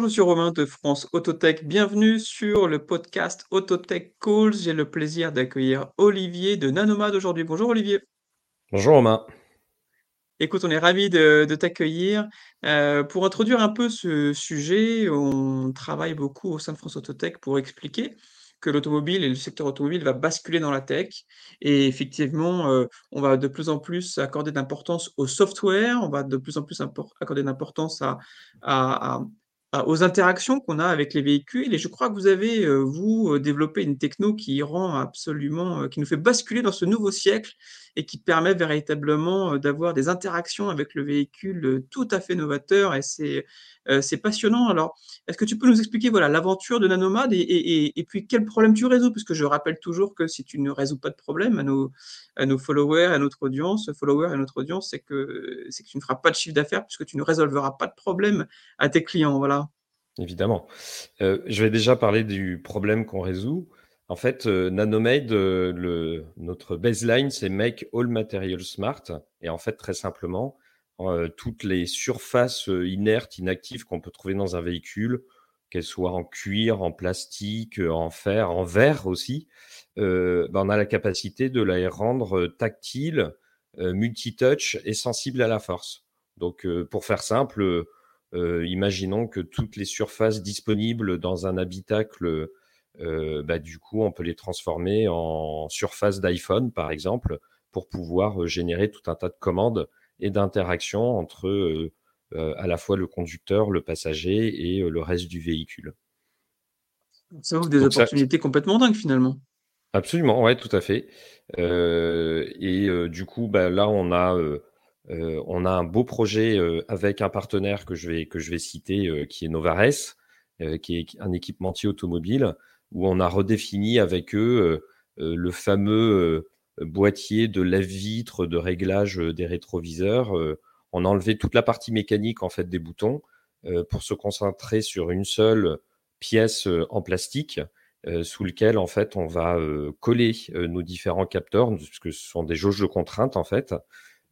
Bonjour, je suis Romain de France Autotech. Bienvenue sur le podcast Autotech Calls. J'ai le plaisir d'accueillir Olivier de Nanomad aujourd'hui. Bonjour Olivier. Bonjour Romain. Écoute, on est ravi de, t'accueillir. Euh, pour introduire un peu ce sujet, on travaille beaucoup au sein de France Autotech pour expliquer que l'automobile et le secteur automobile va basculer dans la tech. Et effectivement, euh, on va de plus en plus accorder d'importance au software, on va de plus en plus accorder d'importance à, à, aux interactions qu'on a avec les véhicules. Et je crois que vous avez, euh, vous, euh, développé une techno qui rend absolument, euh, qui nous fait basculer dans ce nouveau siècle et qui permet véritablement d'avoir des interactions avec le véhicule tout à fait novateur. Et c'est c'est passionnant. Alors, est-ce que tu peux nous expliquer voilà l'aventure de Nanomad et, et, puis quel problème tu résous? Parce que je rappelle toujours que si tu ne résous pas de problème à nos, à nos followers, à notre audience, followers et notre audience, c'est que, que tu ne feras pas de chiffre d'affaires puisque tu ne résolveras pas de problème à tes clients. Voilà. Évidemment. Euh, je vais déjà parler du problème qu'on résout. En fait, euh, Nanomade, euh, notre baseline, c'est Make All Materials Smart. Et en fait, très simplement, toutes les surfaces inertes, inactives qu'on peut trouver dans un véhicule, qu'elles soient en cuir, en plastique, en fer, en verre aussi, ben, on a la capacité de les rendre tactiles, multitouch et sensibles à la force. Donc, pour faire simple, euh, imaginons que toutes les surfaces disponibles dans un habitacle, euh, bah, du coup, on peut les transformer en surface d'iPhone, par exemple, pour pouvoir euh, générer tout un tas de commandes et d'interactions entre à la fois le conducteur, le passager et le reste du véhicule. Ça ouvre des opportunités complètement dingues finalement. Absolument, ouais, tout à fait. et du coup, bah, là, on a euh, on a un beau projet euh, avec un partenaire que je vais, que je vais citer, euh, qui est Novares, qui est un équipementier automobile, où on a redéfini avec eux le fameux boîtier de lève-vitre de réglage des rétroviseurs. on a enlevé toute la partie mécanique en fait des boutons pour se concentrer sur une seule pièce en plastique sous lequel en fait on va coller nos différents capteurs, puisque ce sont des jauges de contrainte en fait.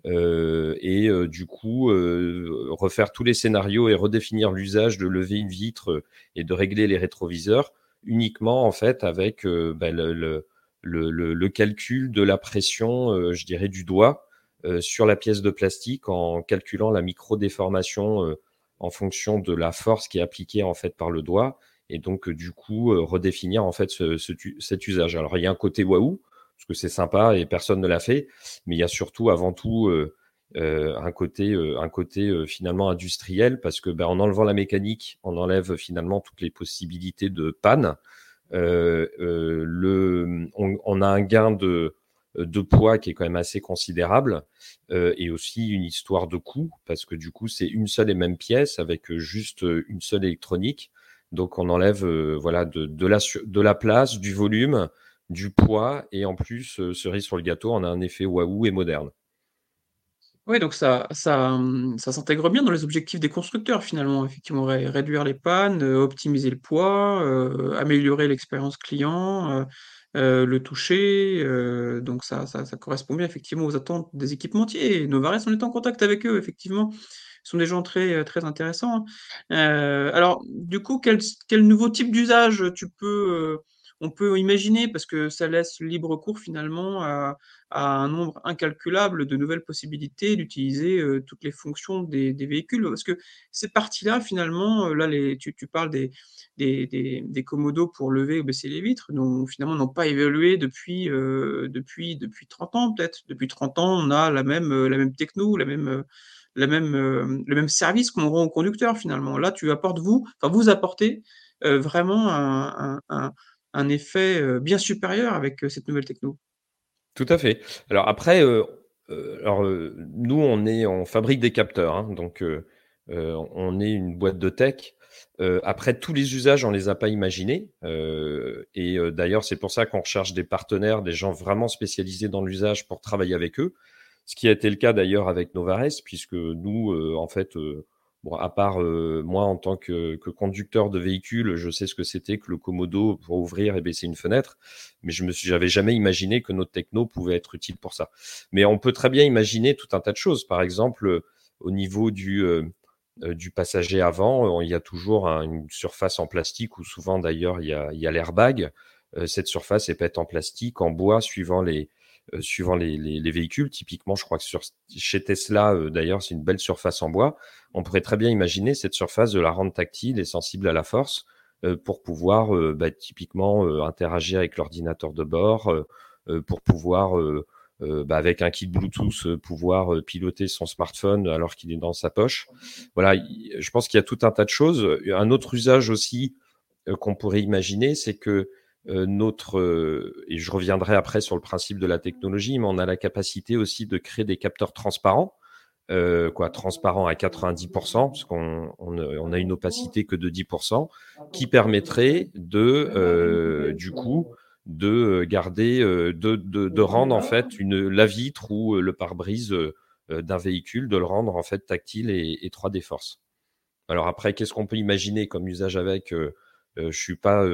Euh, et euh, du coup euh, refaire tous les scénarios et redéfinir l'usage de lever une vitre et de régler les rétroviseurs uniquement en fait avec bah, le, le, le, calcul de la pression, je dirais, du doigt sur la pièce de plastique en calculant la micro-déformation en fonction de la force qui est appliquée en fait par le doigt et donc du coup redéfinir en fait ce, cet usage. Alors il y a un côté waouh parce que c'est sympa et personne ne l'a fait. Mais il y a surtout, avant tout, un côté, euh, un côté finalement industriel, parce que ben, en enlevant la mécanique, on enlève finalement toutes les possibilités de panne. le, on, a un gain de, de poids qui est quand même assez considérable et aussi une histoire de coût parce que du coup c'est une seule et même pièce avec juste une seule électronique donc on enlève voilà de, de, la, de la place du volume du poids et en plus, euh, cerise sur le gâteau, on a un effet waouh et moderne. Oui, donc ça, ça, hum, ça s'intègre bien dans les objectifs des constructeurs finalement. Effectivement, réduire les pannes, euh, optimiser le poids, euh, améliorer l'expérience client, le toucher. donc ça, ça, correspond bien effectivement aux attentes des équipementiers. Et Novares, on est en contact avec eux, effectivement. Ce sont des gens très, très intéressants. Hein. alors, du coup, quel, quel nouveau type d'usage tu peux on peut imaginer, parce que ça laisse libre cours finalement à, un nombre incalculable de nouvelles possibilités d'utiliser euh, toutes les fonctions des, véhicules. Parce que ces parties-là, finalement, euh, là, tu, parles des, commodos pour lever ou baisser les vitres, dont finalement n'ont pas évolué depuis, euh, depuis, depuis 30 ans peut-être. Depuis 30 ans, on a la même, la même techno, la même le même service qu'on rend aux conducteurs finalement. Là, tu apportes vous, enfin vous apportez vraiment un effet bien supérieur avec cette nouvelle techno. Tout à fait. Alors après, alors, nous, on, est, on fabrique des capteurs, hein, donc on est une boîte de tech. après, tous les usages, on les a pas imaginés. et d'ailleurs, c'est pour ça qu'on recherche des partenaires, des gens vraiment spécialisés dans l'usage pour travailler avec eux. Ce qui a été le cas d'ailleurs avec Novares, puisque nous, en fait, Bon, à part euh, moi en tant que, conducteur de véhicule, je sais ce que c'était que le Komodo pour ouvrir et baisser une fenêtre, mais je me suis, j'avais jamais imaginé que notre techno pouvait être utile pour ça. Mais on peut très bien imaginer tout un tas de choses. Par exemple, au niveau du, euh, du passager avant, il y a toujours une surface en plastique ou souvent d'ailleurs il y a, a l'airbag. cette surface peut être en plastique, en bois, suivant les, suivant les, les, véhicules. Typiquement, je crois que sur, chez Tesla, d'ailleurs, c'est une belle surface en bois. On pourrait très bien imaginer cette surface de la rendre tactile et sensible à la force pour pouvoir bah, typiquement interagir avec l'ordinateur de bord, pour pouvoir euh, bah, avec un kit Bluetooth, euh, pouvoir euh, piloter son smartphone alors qu'il est dans sa poche. Voilà, je pense qu'il y a tout un tas de choses. Un autre usage aussi qu'on pourrait imaginer, c'est que notre, et je reviendrai après sur le principe de la technologie, mais on a la capacité aussi de créer des capteurs transparents. Euh, quoi, transparent à 90%, parce qu'on on, a une opacité que de 10%, qui permettrait de, euh, du coup, de euh, garder, euh, de, de, rendre en fait une, la vitre ou euh, le pare-brise d'un véhicule, de le rendre en fait tactile et, et 3D force. Alors après, qu'est-ce qu'on peut imaginer comme usage avec Je suis pas,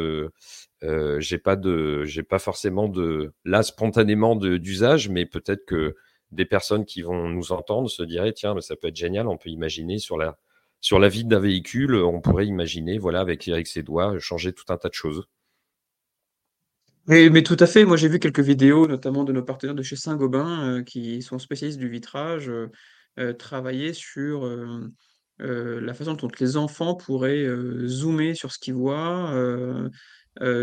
j'ai pas de, j'ai pas forcément de là spontanément d'usage, mais peut-être que des personnes qui vont nous entendre se diraient tiens, mais ça peut être génial, on peut imaginer sur la sur la vitre d'un véhicule, on pourrait imaginer voilà avec avec ses doigts changer tout un tas de choses. Mais, mais tout à fait, moi j'ai vu quelques vidéos, notamment de nos partenaires de chez Saint-Gobain, euh, qui sont spécialistes du vitrage, euh, euh, travailler sur euh, euh, la façon dont les enfants pourraient euh, zoomer sur ce qu'ils voient,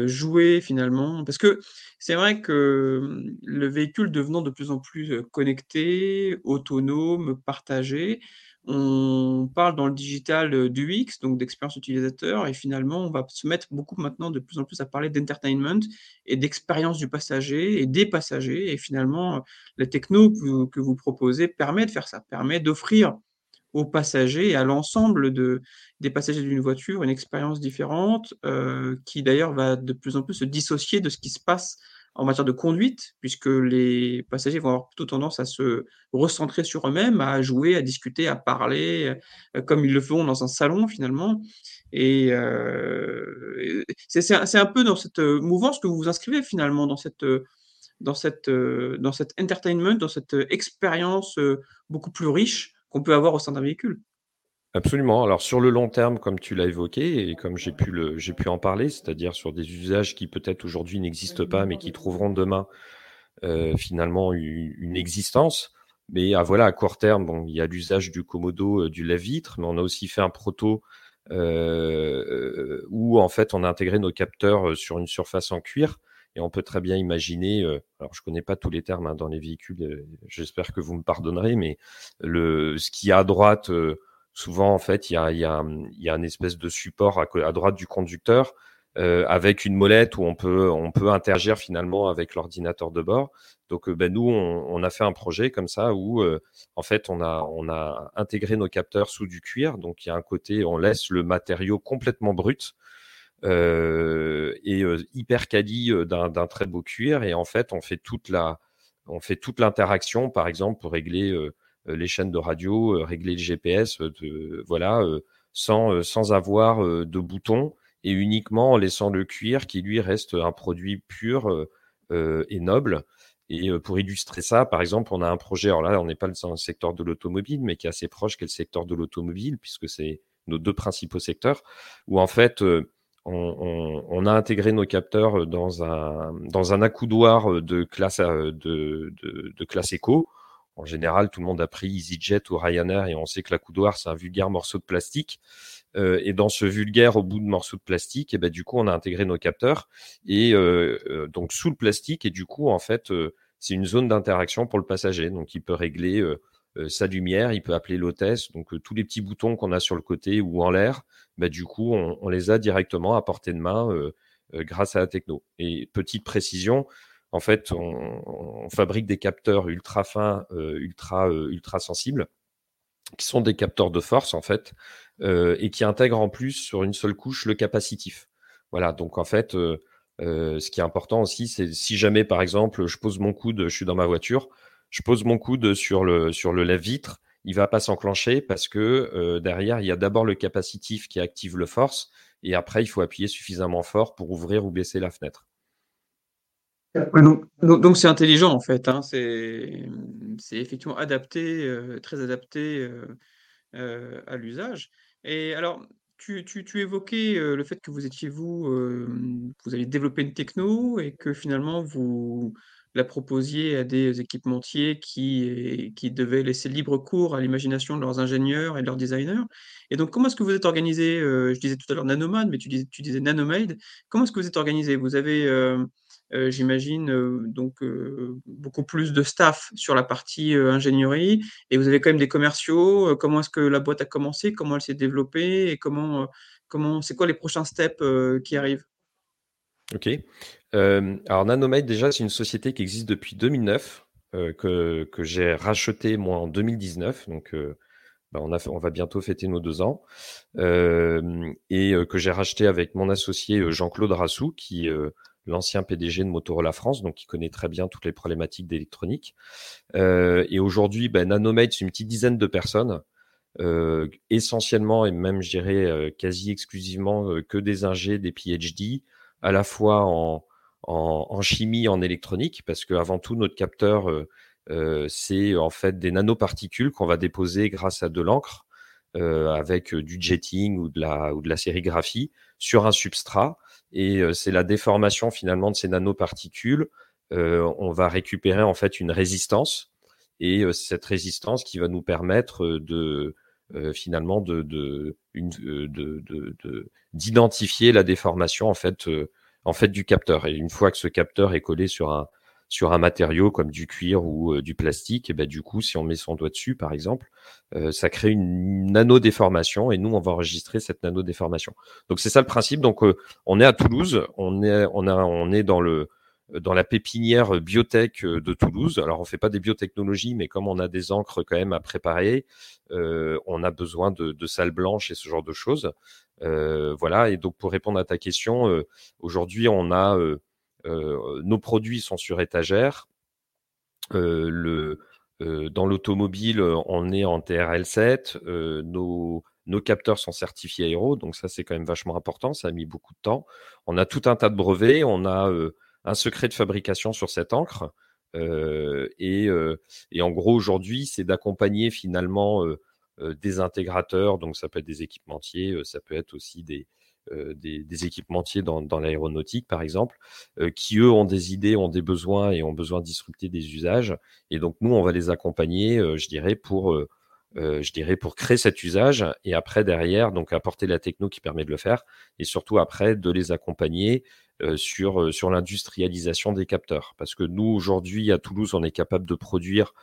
jouer finalement. Parce que c'est vrai que hum, le véhicule devenant de plus en plus connecté, autonome, partagé, on parle dans le digital du UX, donc d'expérience utilisateur, et finalement, on va se mettre beaucoup maintenant de plus en plus à parler d'entertainment et d'expérience du passager et des passagers. Et finalement, la techno que vous, que vous proposez permet de faire ça, permet d'offrir aux passagers et à l'ensemble de, des passagers d'une voiture une expérience différente euh, qui d'ailleurs va de plus en plus se dissocier de ce qui se passe en matière de conduite, puisque les passagers vont avoir plutôt tendance à se recentrer sur eux-mêmes, à jouer, à discuter, à parler, euh, comme ils le font dans un salon finalement. Et euh, c'est un, peu dans cette mouvance que vous vous inscrivez finalement, dans cette, dans cette, dans cette entertainment, dans cette expérience beaucoup plus riche qu'on peut avoir au sein d'un véhicule. Absolument. Alors sur le long terme, comme tu l'as évoqué et comme j'ai pu en parler, c'est-à-dire sur des usages qui peut-être aujourd'hui n'existent pas, mais qui trouveront demain euh, finalement une, existence. Mais à, voilà, à court terme, il y a l'usage du Komodo, euh, du lève-vitre, mais on a aussi fait un proto euh, où en fait on a intégré nos capteurs sur une surface en cuir et on peut très bien imaginer, euh, alors je connais pas tous les termes hein, dans les véhicules, euh, j'espère que vous me pardonnerez, mais le, ce qui y a à droite, euh, souvent en fait, il y a, y, a, y a espèce de support à, à droite du conducteur euh, avec une molette où on peut, on peut interagir finalement avec l'ordinateur de bord. Donc ben, nous, on, on, a fait un projet comme ça où en fait on a, on a intégré nos capteurs sous du cuir. Donc il y a un côté, on laisse le matériau complètement brut euh, et euh, hyper quali euh, d'un très beau cuir. Et en fait, on fait toute la, on fait toute l'interaction, par exemple, pour régler les chaînes de radio, régler le GPS, voilà, sans, sans avoir de boutons et uniquement en laissant le cuir qui lui reste un produit pur et noble. Et pour illustrer ça, par exemple, on a un projet, alors là, on n'est pas dans le secteur de l'automobile, mais qui est assez proche, qui est le secteur de l'automobile, puisque c'est nos deux principaux secteurs, où en fait, on, a intégré nos capteurs dans un, dans un accoudoir de classe, euh, de, de, classe éco. En général, tout le monde a pris EasyJet ou Ryanair et on sait que l'accoudoir, c'est un vulgaire morceau de plastique. Euh, et dans ce vulgaire au bout de morceau de plastique, et ben, du coup, on a intégré nos capteurs et euh, donc sous le plastique. Et du coup, en fait, c'est une zone d'interaction pour le passager. Donc, il peut régler sa lumière, il peut appeler l'hôtesse. Donc, tous les petits boutons qu'on a sur le côté ou en l'air, bah, du coup, on, les a directement à portée de main euh, euh, grâce à la techno. Et petite précision, en fait, on, fabrique des capteurs ultra fins, euh, ultra, ultra sensibles, qui sont des capteurs de force, en fait, et qui intègrent en plus sur une seule couche le capacitif. Voilà, donc en fait, ce qui est important aussi, c'est si jamais, par exemple, je pose mon coude, je suis dans ma voiture, je pose mon coude sur le, sur le lève-vitre, il va pas s'enclencher parce que euh, derrière, il y a d'abord le capacitif qui active le force et après, il faut appuyer suffisamment fort pour ouvrir ou baisser la fenêtre. donc, c'est intelligent en fait. Hein, c'est effectivement adapté, euh, très adapté. Euh, à l'usage et alors tu tu tu évoquais, le fait que vous étiez vous, vous aviez développé une techno et que finalement vous la proposiez à des équipementiers qui qui devaient laisser libre cours à l'imagination de leurs ingénieurs et de leurs designers et donc comment est-ce que vous êtes organisés? Heu, je disais tout à l'heure Nanomade, mais tu disais Nanomade. Comment est-ce que vous êtes organisés? Vous avez, heu, j'imagine, donc beaucoup plus de staff sur la partie, ingénierie et vous avez quand même des commerciaux. Comment est-ce que la boîte a commencé? Comment elle s'est développée? Et comment, comment c'est quoi les prochains steps, qui arrivent? OK. Hem, alors Nanomade déjà c'est une société qui existe depuis 2009, heu, que que j'ai rachetée moi en 2019 donc heu, bah, on a on va bientôt fêter nos 2 ans. Hem et heu, que j'ai racheté avec mon associé, heu, Jean-Claude Rassou qui, l'ancien PDG de Motorola France, donc qui connaît très bien toutes les problématiques d'électronique. Et aujourd'hui, bah, Nanomade, c'est une petite dizaine de personnes, essentiellement et même je dirais, quasi exclusivement, que des ingés, des PhD, à la fois en en en chimie, en électronique, parce qu'avant tout notre capteur, heu heu, c'est en fait des nanoparticules qu'on va déposer grâce à de l'encre, heu, avec, du jetting ou de la ou de la sérigraphie sur un substrat et heu, c'est la déformation finalement de ces nanoparticules. Heu, on va récupérer en fait une résistance et cette résistance qui va nous permettre, de, finalement de de une de d'identifier la déformation en fait, en fait du capteur et une fois que ce capteur est collé sur un sur un matériau comme du cuir ou, heu, du plastique et bah, du coup, si on met son doigt dessus par exemple, heu, ça crée une nano-déformation et nous, on va enregistrer cette nano-déformation. Donc c'est ça le principe. Donc, heu, on est à Toulouse, on est on a on est dans le dans la pépinière biotech, de Toulouse. Alors on fait pas des biotechnologies, mais comme on a des encres quand même à préparer, on a besoin de de salles blanches et ce genre de choses. Heu, voilà et donc pour répondre à ta question, heu, aujourd'hui on a, heu, nos produits sont sur étagère. Dans l'automobile, on est en TRL7, heu, nos capteurs sont certifiés aéro, donc ça, c'est quand même vachement important, ça a mis beaucoup de temps. On a tout un tas de brevets, on a, un secret de fabrication sur cette encre, et en gros aujourd'hui, c'est d'accompagner finalement, des intégrateurs, donc ça peut être des équipementiers, heu, ça peut être aussi des, des équipementiers dans l'aéronautique par exemple, qui eux ont des idées, ont des besoins et ont besoin de disrupter des usages et donc nous, on va les accompagner, je dirais pour, je dirais pour créer cet usage et après derrière, donc apporter la techno qui permet de le faire et surtout après de les accompagner, sur, sur l'industrialisation des capteurs. Parce que nous aujourd'hui à Toulouse, on est capable de produire,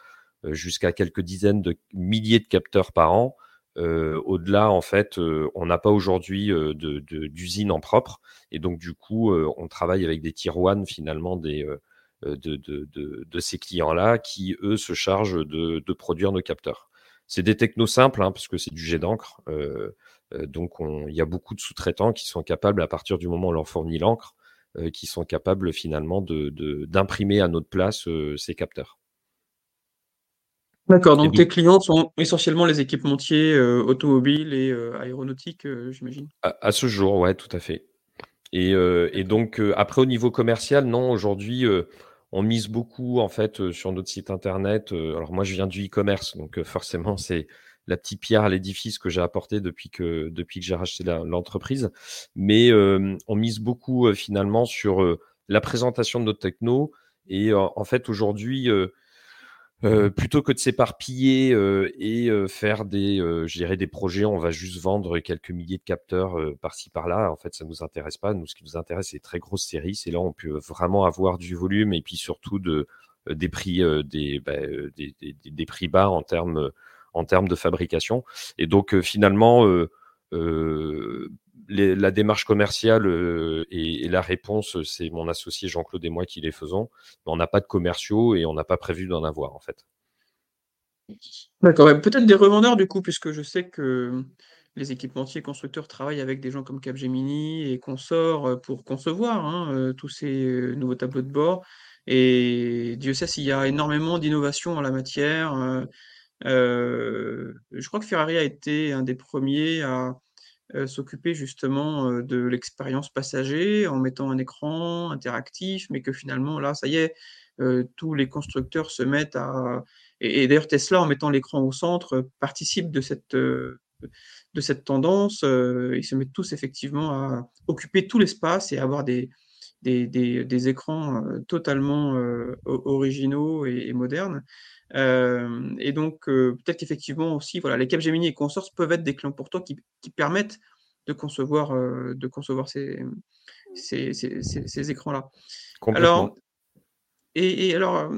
jusqu'à quelques dizaines de milliers de capteurs par an. Heu, au-delà en fait, heu, on n'a pas aujourd'hui, d'usine en propre et donc du coup, on travaille avec des tier one finalement des, de ces clients-là qui, eux, se chargent de produire nos capteurs. C'est des technos simples, hein, parce que c'est du jet d'encre, donc on il y a beaucoup de sous-traitants qui sont capables, à partir du moment où on leur fournit l'encre, qui sont capables finalement d'imprimer à notre place, ces capteurs. D'accord, donc tes clients sont essentiellement les équipementiers, heu, automobiles et heu, aéronautiques, heu, j'imagine? à à ce jour, ouais, tout à fait. Et heu et donc après au niveau commercial, non, aujourd'hui, on mise beaucoup en fait, sur notre site internet, alors moi je viens du e-commerce donc forcément c'est la petite pierre à l'édifice que j'ai apportée depuis que depuis que j'ai racheté l'entreprise. Mais on mise beaucoup, finalement sur, la présentation de notre techno et en fait aujourd'hui, Heu, plutôt que de s'éparpiller, heu et heu, faire des, heu, je dirais des projets, on va juste vendre quelques milliers de capteurs, heu, par-ci par-là. En fait, ça nous intéresse pas. Nous, ce qui nous intéresse, c'est des très grosses séries. C'est là où on peut vraiment avoir du volume et puis surtout de, des prix, bah, des des des des prix bas en termes, en termes de fabrication et donc finalement, heu, la démarche commerciale, heu et et la réponse, c'est mon associé Jean-Claude et moi qui les faisons. Mais on n'a pas de commerciaux et on n'a pas prévu d'en avoir, en fait. D'accord, peut-être des revendeurs du coup, puisque je sais que les équipementiers constructeurs travaillent avec des gens comme Capgemini et consorts, heu, pour concevoir, hein, tous ces, nouveaux tableaux de bord et Dieu sait s'il y a énormément d'innovations en la matière, je crois que Ferrari a été un des premiers à, heu, s'occuper justement, heu, de l'expérience passager en mettant un écran interactif, mais que finalement là, ça y est, heu, tous les constructeurs se mettent à et, d'ailleurs, Tesla, en mettant l'écran au centre, participe de cette, tendance. ils se mettent tous effectivement à occuper tout l'espace et à avoir des, écrans totalement originaux et, modernes. Et donc, peut-être qu'effectivement aussi, voilà, les Capgemini et consorts peuvent être des clients pour toi qui, qui permettent de concevoir, de concevoir ces, ces, ces, ces, écrans-là. Alors, et, et, alors,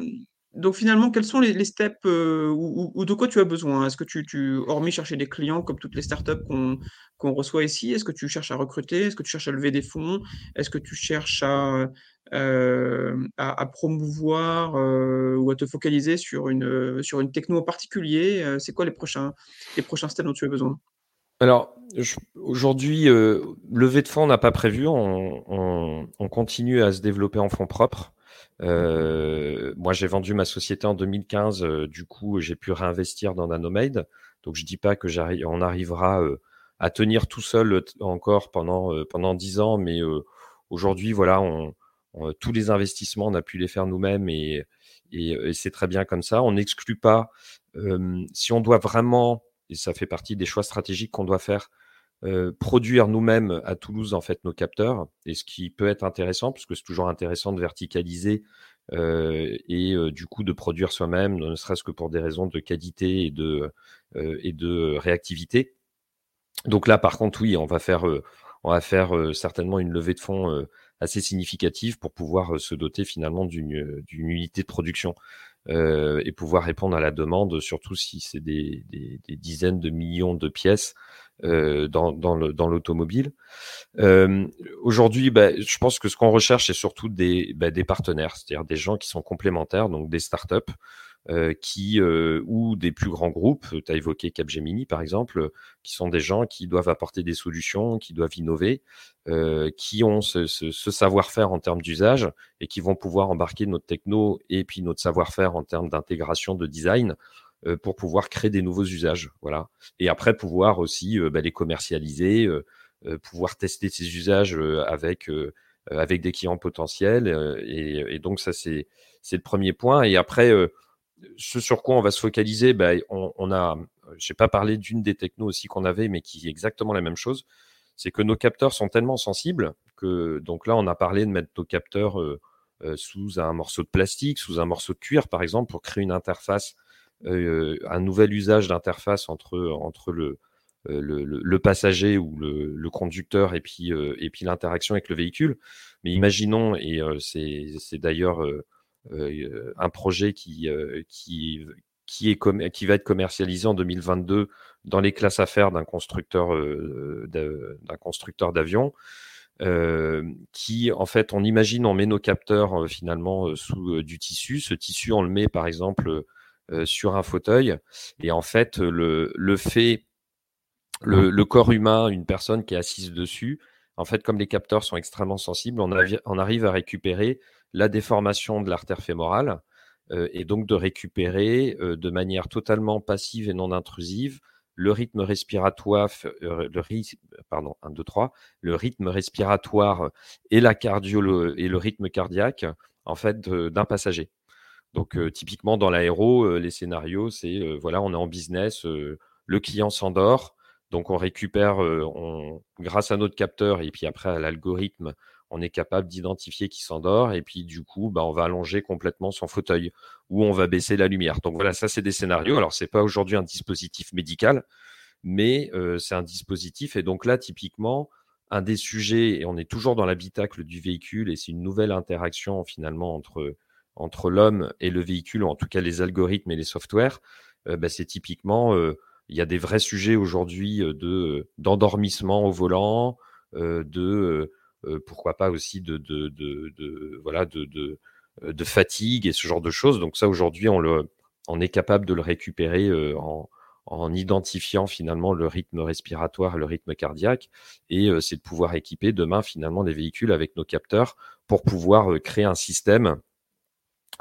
donc finalement, quels sont les, steps ou, de quoi tu as besoin? Est-ce que tu, hormis chercher des clients comme toutes les startups qu'on reçoit ici, est-ce que tu cherches à recruter? Est-ce que tu cherches à lever des fonds? Est-ce que tu cherches à, à, promouvoir ou à te focaliser sur une, techno en particulier? C'est quoi les prochains, les prochains steps dont tu as besoin? Alors, aujourd'hui, euh, levée de fonds, on n'a pas prévu. On, continue à se développer en fonds propres. Euh, moi, j'ai vendu ma société en 2015. Euh, du coup, j'ai pu réinvestir dans Nanomade. Donc, je dis pas que on arrivera euh, à tenir tout seul encore pendant pendant dix ans, mais aujourd'hui, voilà, tous les investissements, on a pu les faire nous-mêmes et, et c'est très bien comme ça. On n'exclut pas si on doit vraiment et ça fait partie des choix stratégiques qu'on doit faire. Euh, produire nous-mêmes à Toulouse en fait nos capteurs et ce qui peut être intéressant puisque c'est toujours intéressant de verticaliser euh, et euh, du coup de produire soi-même ne serait-ce que pour des raisons de qualité et de et de réactivité. Donc là par contre oui on va faire on va faire certainement une levée de fonds assez significative pour pouvoir se doter finalement d'une unité de production euh, et pouvoir répondre à la demande, surtout si c'est des, des, des, dizaines de millions de pièces euh, dans, dans l'automobile. Euh, Aujourd'hui, bah, je pense que ce qu'on recherche, c'est surtout des, bah, des partenaires, c'est-à-dire des gens qui sont complémentaires, donc des startups euh, qui euh, ou des plus grands groupes, tu as évoqué Capgemini par exemple, qui sont des gens qui doivent apporter des solutions, qui doivent innover, euh, qui ont ce, ce, ce savoir-faire en termes d'usage et qui vont pouvoir embarquer notre techno et puis notre savoir-faire en termes d'intégration de design euh, pour pouvoir créer des nouveaux usages. Voilà. Et après pouvoir aussi bah, les commercialiser, pouvoir tester ces usages avec avec des clients potentiels. Et, et donc ça c'est c'est le premier point. Et après ce sur quoi on va se focaliser, bah, on, a, j'ai pas parlé d'une des technos aussi qu'on avait, mais qui est exactement la même chose. C'est que nos capteurs sont tellement sensibles que, donc là, on a parlé de mettre nos capteurs euh, euh, sous un morceau de plastique, sous un morceau de cuir, par exemple, pour créer une interface, euh, un nouvel usage d'interface entre, entre le, le, le, passager ou le, conducteur et puis, et puis l'interaction avec le véhicule. Mais imaginons, et c'est d'ailleurs euh, un projet qui, qui, qui, est qui va être commercialisé en 2022 dans les classes affaires d'un constructeur d'un constructeur d'avions. Euh, qui en fait on imagine on met nos capteurs finalement sous du tissu ce tissu on le met par exemple sur un fauteuil et en fait le, le fait le, le, corps humain une personne qui est assise dessus en fait comme les capteurs sont extrêmement sensibles on, on arrive à récupérer la déformation de l'artère fémorale euh, et donc de récupérer euh, de manière totalement passive et non intrusive le rythme respiratoire, euh, le rythme, pardon, 1, 2, 3, le rythme respiratoire et la le rythme cardiaque en fait d'un passager. Donc typiquement dans l'aéro, les scénarios, c'est voilà, on est en business, le client s'endort, donc on récupère, grâce à notre capteur et puis après à l'algorithme, on est capable d'identifier qui s'endort et puis du coup, bah, on va allonger complètement son fauteuil ou on va baisser la lumière. Donc voilà, ça c'est des scénarios. Alors c'est pas aujourd'hui un dispositif médical, mais euh, c'est un dispositif et donc là typiquement un des sujets et on est toujours dans l'habitacle du véhicule et c'est une nouvelle interaction finalement entre entre l'homme et le véhicule, ou en tout cas les algorithmes et les softwares. Euh, bah, c'est typiquement euh, il y a des vrais sujets aujourd'hui de d'endormissement au volant, de pourquoi pas aussi de, de, de, de voilà de, de, euh, de, fatigue et ce genre de choses. Donc ça aujourd'hui on le on est capable de le récupérer euh, en, en identifiant finalement le rythme respiratoire, le rythme cardiaque, et c'est de pouvoir équiper demain finalement des véhicules avec nos capteurs pour pouvoir créer un système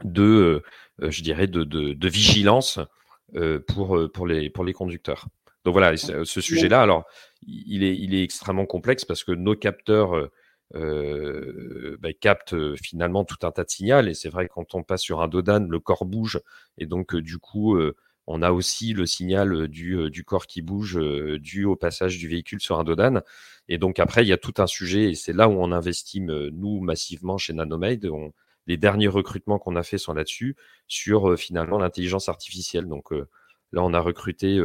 de, je dirais, de, de, de vigilance pour, pour, les, pour les conducteurs. Donc voilà, ce sujet-là, alors, il est, il est extrêmement complexe parce que nos capteurs bah, capte finalement tout un tas de signaux. Et c'est vrai quand on passe sur un dodan, le corps bouge et donc du coup on a aussi le signal du, du corps qui bouge dû au passage du véhicule sur un dodan. Et donc après, il y a tout un sujet, et c'est là où on investit, nous, massivement chez Nanomade. les derniers recrutements qu'on a fait sont là-dessus, sur finalement l'intelligence artificielle. Donc là, on a recruté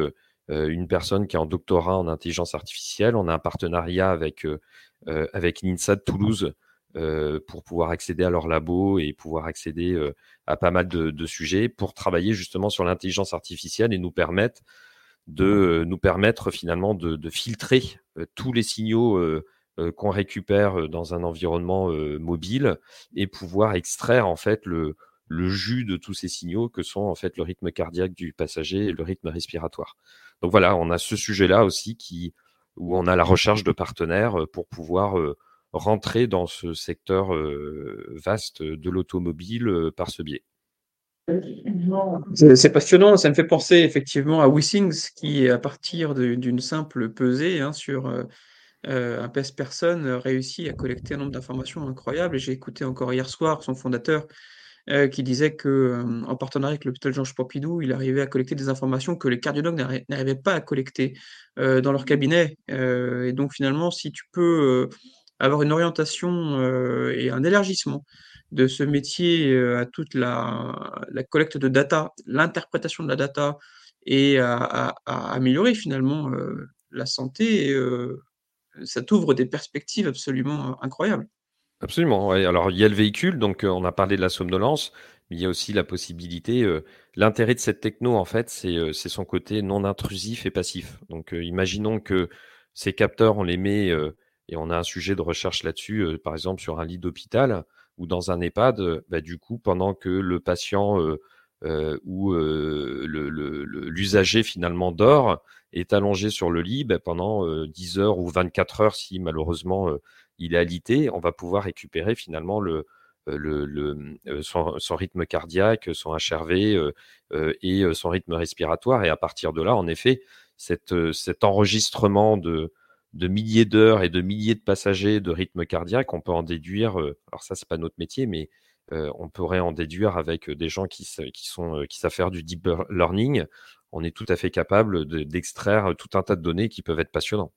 une personne qui est en doctorat en intelligence artificielle. On a un partenariat avec, avec l'INSA de Toulouse pour pouvoir accéder à leur labo et pouvoir accéder à pas mal de, de, sujets pour travailler justement sur l'intelligence artificielle et nous permettre de nous permettre finalement de, filtrer tous les signaux qu'on récupère dans un environnement mobile et pouvoir extraire en fait le, le jus de tous ces signaux que sont en fait le rythme cardiaque du passager et le rythme respiratoire. Donc voilà, on a ce sujet-là aussi qui, où on a la recherche de partenaires pour pouvoir rentrer dans ce secteur vaste de l'automobile par ce biais. C'est passionnant, ça me fait penser effectivement à Wissings qui, à partir d'une simple pesée hein, sur euh, euh, un pèse-personne, réussit à collecter un nombre d'informations incroyables. J'ai écouté encore hier soir son fondateur euh, qui disait que, en partenariat avec l'hôpital Georges Pompidou, il arrivait à collecter des informations que les cardiologues n'arrivaient pas à collecter dans leur cabinet. et donc finalement, si tu peux avoir une orientation et un élargissement de ce métier à toute la, collecte de data, l'interprétation de la data et à, améliorer finalement la santé, ça t'ouvre des perspectives absolument incroyables. Absolument. Alors, il y a le véhicule, donc on a parlé de la somnolence, mais il y a aussi la possibilité. L'intérêt de cette techno, en fait, c'est son côté non intrusif et passif. Donc, imaginons que ces capteurs, on les met et on a un sujet de recherche là-dessus, par exemple sur un lit d'hôpital ou dans un EHPAD, bah, du coup, pendant que le patient euh, euh, ou euh, l'usager finalement dort, est allongé sur le lit bah, pendant 10 heures ou 24 heures si malheureusement il est alité, on va pouvoir récupérer finalement le, le, son, rythme cardiaque, son HRV et son rythme respiratoire. Et à partir de là, en effet, cet enregistrement de, milliers d'heures et de milliers de passagers de rythme cardiaque, on peut en déduire, euh, alors ça c'est pas notre métier, mais euh, on pourrait en déduire avec des gens qui, qui, sont, euh, qui savent faire du deep learning, on est tout à fait capable d'extraire tout un tas de données qui peuvent être passionnants.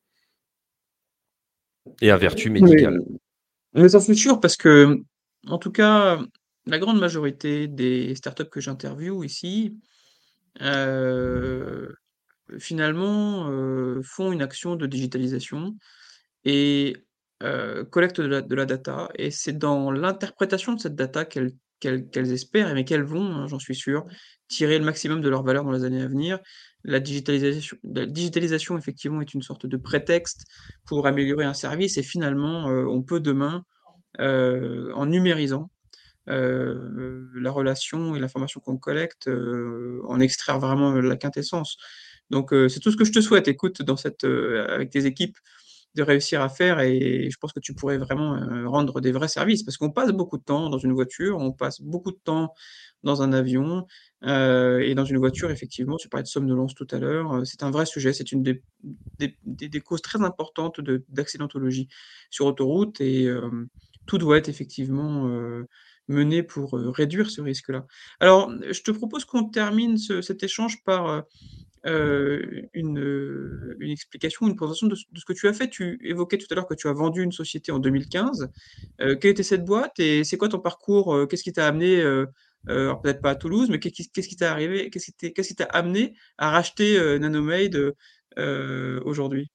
Et à vertu médicale. Mais, ça c'est sûr, parce que, en tout cas, la grande majorité des startups que j'interviewe ici, finalement, font une action de digitalisation et collectent de la data et c'est dans l'interprétation de cette data qu'elles qu'elles espèrent, mais qu'elles vont, hein, j'en suis sûr, tirer le maximum de leur valeur dans les années à venir. La digitalisation la digitalisation effectivement est une sorte de prétexte pour améliorer un service et finalement, on peut demain, en numérisant, la relation et l'information qu'on collecte, en extraire vraiment la quintessence. Donc, c'est tout ce que je te souhaite. Écoute, dans cette, avec tes équipes, de réussir à faire et je pense que tu pourrais vraiment rendre des vrais services parce qu'on passe beaucoup de temps dans une voiture, on passe beaucoup de temps dans un avion et dans une voiture, effectivement, tu parlais de somnolence tout à l'heure, c'est un vrai sujet, c'est une des, des, causes très importantes d'accidentologie sur autoroute et tout doit être effectivement mené pour réduire ce risque-là. Alors, je te propose qu'on termine cet échange par une, une, explication, une présentation de, ce que tu as fait. Tu évoquais tout à l'heure que tu as vendu une société en 2015. quelle était cette boîte et c'est quoi ton parcours Qu'est-ce qui t'a amené, peut-être pas à Toulouse, mais qu'est-ce qui t'est arrivé Qu'est-ce qui t'a amené à racheter Nanomade aujourd'hui?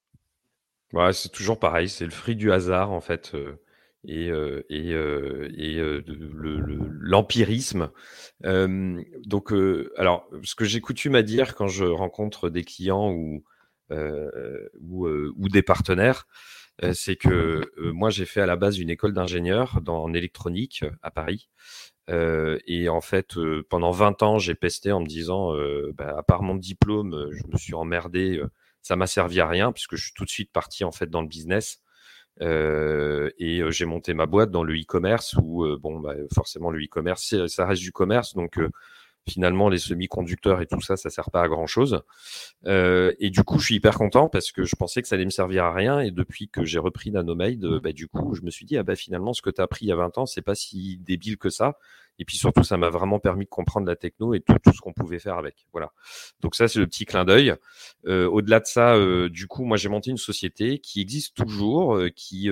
Ouais, C'est toujours pareil, c'est le fruit du hasard en fait et, et l'empirisme. donc, alors, ce que j'ai coutume à dire quand je rencontre des clients ou, ou, ou, des partenaires, c'est que moi, j'ai fait à la base une école d'ingénieur en électronique à Paris. et en fait, pendant 20 ans, j'ai pesté en me disant, bah, à part mon diplôme, je me suis emmerdé, ça m'a servi à rien puisque je suis tout de suite parti en fait dans le business. Euh, et euh, j'ai monté ma boîte dans le e-commerce où, euh, bon, bah, forcément, le e-commerce, ça reste du commerce. Donc, finalement les semi-conducteurs et tout ça, ça sert pas à grand chose. Euh, et du coup, je suis hyper content parce que je pensais que ça allait me servir à rien. Et depuis que j'ai repris Nanomade, euh, bah, du coup, je me suis dit, ah bah finalement, ce que tu as appris il y a 20 ans, c'est pas si débile que ça. Et puis surtout, ça m'a vraiment permis de comprendre la techno et tout, tout ce qu'on pouvait faire avec. Voilà. Donc ça, c'est le petit clin d'œil. Euh, au-delà de ça, euh, du coup, moi, j'ai monté une société qui existe toujours, euh, qui,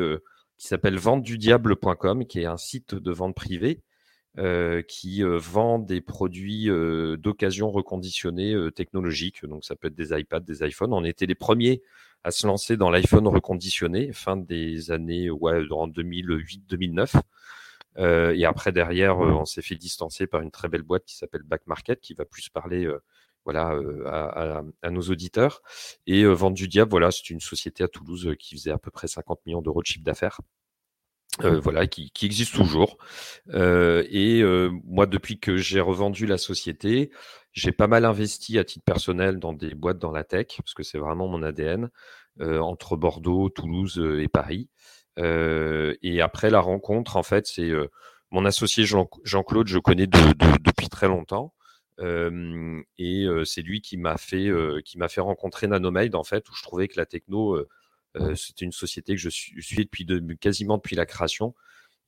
qui s'appelle ventedudiable.com, qui est un site de vente privée euh, qui euh, vend des produits euh, d'occasion reconditionnés technologiques. Donc ça peut être des iPads, des iPhones. On était les premiers à se lancer dans l'iPhone reconditionné fin des années ouais, en 2008-2009. et après derrière, on s'est fait distancer par une très belle boîte qui s'appelle Back Market, qui va plus parler voilà à, à, nos auditeurs. Et Vente du Diable, voilà, c'est une société à Toulouse qui faisait à peu près 50 millions d'euros de chiffre d'affaires. Euh, voilà, qui, qui, existe toujours. Euh, et euh, moi, depuis que j'ai revendu la société, j'ai pas mal investi à titre personnel dans des boîtes dans la tech, parce que c'est vraiment mon ADN, entre Bordeaux, Toulouse et Paris. et après la rencontre, en fait, c'est mon associé Jean-Claude, je connais depuis très longtemps. et c'est lui qui m'a fait, qui m'a fait rencontrer Nanomade, en fait, où je trouvais que la techno euh, c'était une société que je suis, depuis quasiment depuis la création.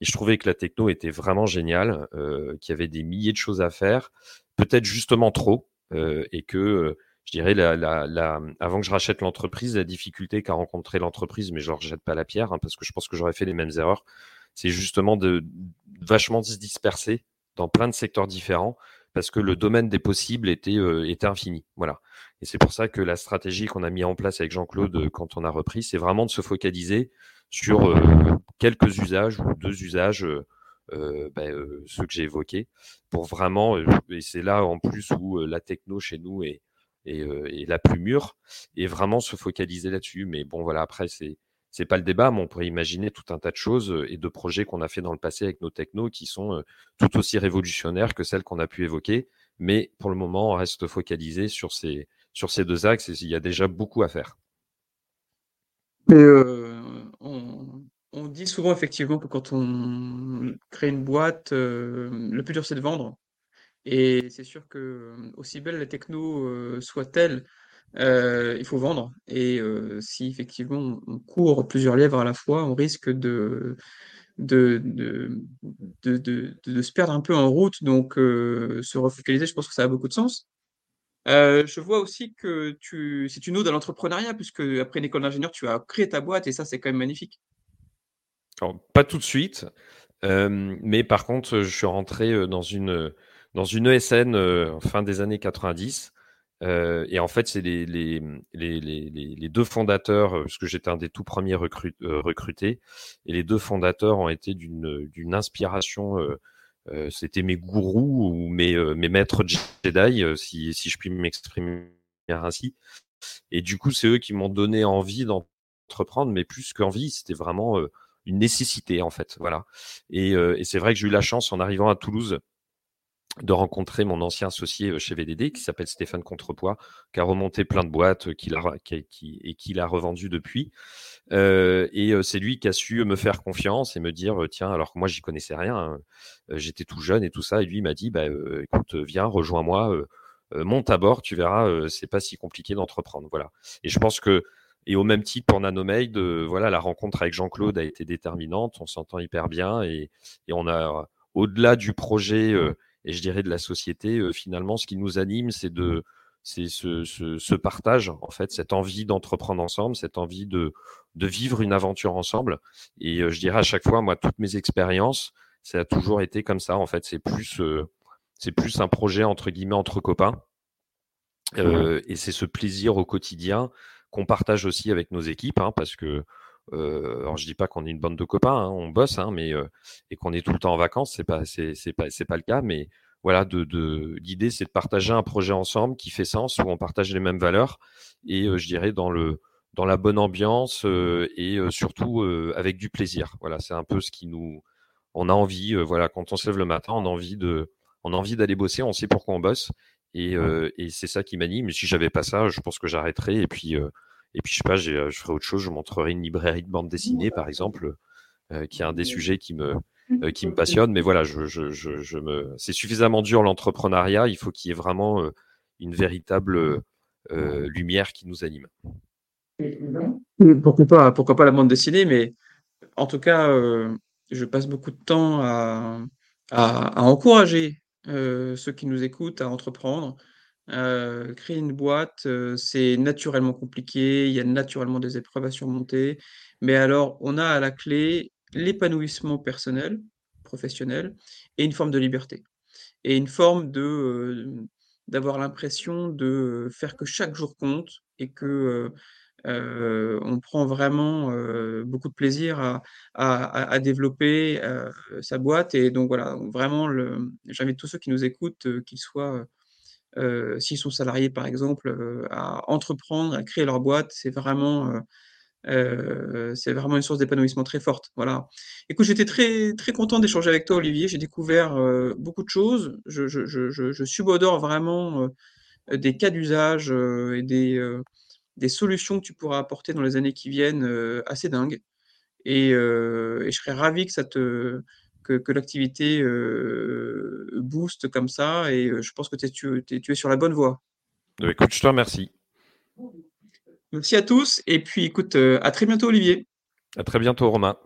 Et je trouvais que la techno était vraiment géniale, euh, qu'il y avait des milliers de choses à faire, peut-être justement trop, euh, et que je dirais, avant que je rachète l'entreprise, la difficulté qu'a rencontré l'entreprise, mais je ne rejette pas la pierre, hein, parce que je pense que j'aurais fait les mêmes erreurs, c'est justement de vachement se disperser dans plein de secteurs différents, parce que le domaine des possibles était, était infini. Voilà. Et c'est pour ça que la stratégie qu'on a mis en place avec Jean-Claude euh, quand on a repris, c'est vraiment de se focaliser sur euh, quelques usages ou deux usages, euh, ben, ceux que j'ai évoqués, pour vraiment, et c'est là en plus où la techno chez nous est, est, la plus mûre, et vraiment se focaliser là-dessus. Mais bon, voilà, après, c'est c'est pas le débat, mais on pourrait imaginer tout un tas de choses et de projets qu'on a fait dans le passé avec nos technos qui sont tout aussi révolutionnaires que celles qu'on a pu évoquer. Mais pour le moment, on reste focalisé sur ces, deux axes il y a déjà beaucoup à faire. On, dit souvent effectivement que quand on crée une boîte, le plus dur c'est de vendre. Et c'est sûr que aussi belle la techno soit-elle, il faut vendre. Et si effectivement on court plusieurs lièvres à la fois, on risque de, se perdre un peu en route. Donc se refocaliser, je pense que ça a beaucoup de sens. Euh, je vois aussi que tu c'est une ode à l'entrepreneuriat puisque après une école d'ingénieur, tu as créé ta boîte et ça, c'est quand même magnifique. Pas tout de suite, mais par contre, je suis rentré, dans une, dans une ESN, fin des années 90, et en fait, c'est les les, les les les 2 fondateurs, parce que j'étais un des tout premiers recrutés et les deux fondateurs ont été d'une, inspiration, euh, c'était mes gourous ou mes, euh, mes maîtres Jedi, euh, si, si je puis m'exprimer ainsi. Et du coup, c'est eux qui m'ont donné envie d'entreprendre, mais plus qu'envie, c'était vraiment une nécessité en fait. Voilà. Et, et c'est vrai que j'ai eu la chance en arrivant à Toulouse de rencontrer mon ancien associé chez VDD qui s'appelle Stéphane Contrepoids, qui a remonté plein de boîtes qu'il a, qui, et qui l'a revendu depuis. Euh, et c'est lui qui a su me faire confiance et me dire tiens, alors que moi j'y connaissais rien, hein, j'étais tout jeune et tout ça, et lui m'a dit bah, écoute, viens, rejoins-moi, monte à bord, tu verras, c'est pas si compliqué d'entreprendre. Voilà. Et je pense que et au même titre pour Nanomade, voilà, la rencontre avec Jean-Claude a été déterminante, on s'entend hyper bien et, et on a au-delà du projet et je dirais de la société, finalement, ce qui nous anime, c'est de c'est ce, ce, ce, partage, en fait, cette envie d'entreprendre ensemble, cette envie de, de vivre une aventure ensemble. Et je dirais à chaque fois, moi, toutes mes expériences, ça a toujours été comme ça. En fait, c'est plus, c'est plus un projet entre guillemets entre copains. Euh, et c'est ce plaisir au quotidien qu'on partage aussi avec nos équipes, hein, parce que euh, alors je dis pas qu'on est une bande de copains, hein, on bosse, hein, mais et qu'on est tout le temps en vacances, c'est pas c'est pas c'est pas le cas, mais voilà, de, de l'idée c'est de partager un projet ensemble qui fait sens où on partage les mêmes valeurs et je dirais dans le dans la bonne ambiance et surtout avec du plaisir. Voilà, c'est un peu ce qui nous on a envie. voilà, quand on se lève le matin, on a envie de on a envie d'aller bosser, on sait pourquoi on bosse et, et c'est ça qui m'anime. Mais si j'avais pas ça, je pense que j'arrêterais et puis et puis, je sais pas, je ferai autre chose. Je montrerai une librairie de bande dessinée, par exemple, euh, qui est un des sujets qui me, qui me passionnent. Mais voilà, je, me... c'est suffisamment dur l'entrepreneuriat. Il faut qu'il y ait vraiment une véritable lumière qui nous anime. Pourquoi pas, la bande dessinée, mais en tout cas, je passe beaucoup de temps à, encourager ceux qui nous écoutent à entreprendre. Créer une boîte, c'est naturellement compliqué, il y a naturellement des épreuves à surmonter, mais alors on a à la clé l'épanouissement personnel, professionnel, et une forme de liberté. Et une forme de d'avoir l'impression de faire que chaque jour compte et que on prend vraiment beaucoup de plaisir à, à, développer sa boîte. Et donc voilà, vraiment, j'invite tous ceux qui nous écoutent, qu'ils soient, s'ils sont salariés par exemple, à entreprendre, à créer leur boîte. C'est vraiment, c'est vraiment une source d'épanouissement très forte. Voilà. Écoute, j'étais très, très content d'échanger avec toi, Olivier. J'ai découvert beaucoup de choses. Je, subodore vraiment des cas d'usage et des solutions que tu pourras apporter dans les années qui viennent euh, assez dingues. Et, euh, et, je serais ravi que, ça te, que, que l'activité euh, booste comme ça. Et je pense que tu, tu es sur la bonne voie. Écoute, je te remercie. Merci à tous. Et puis, écoute, à très bientôt, Olivier. À très bientôt, Romain.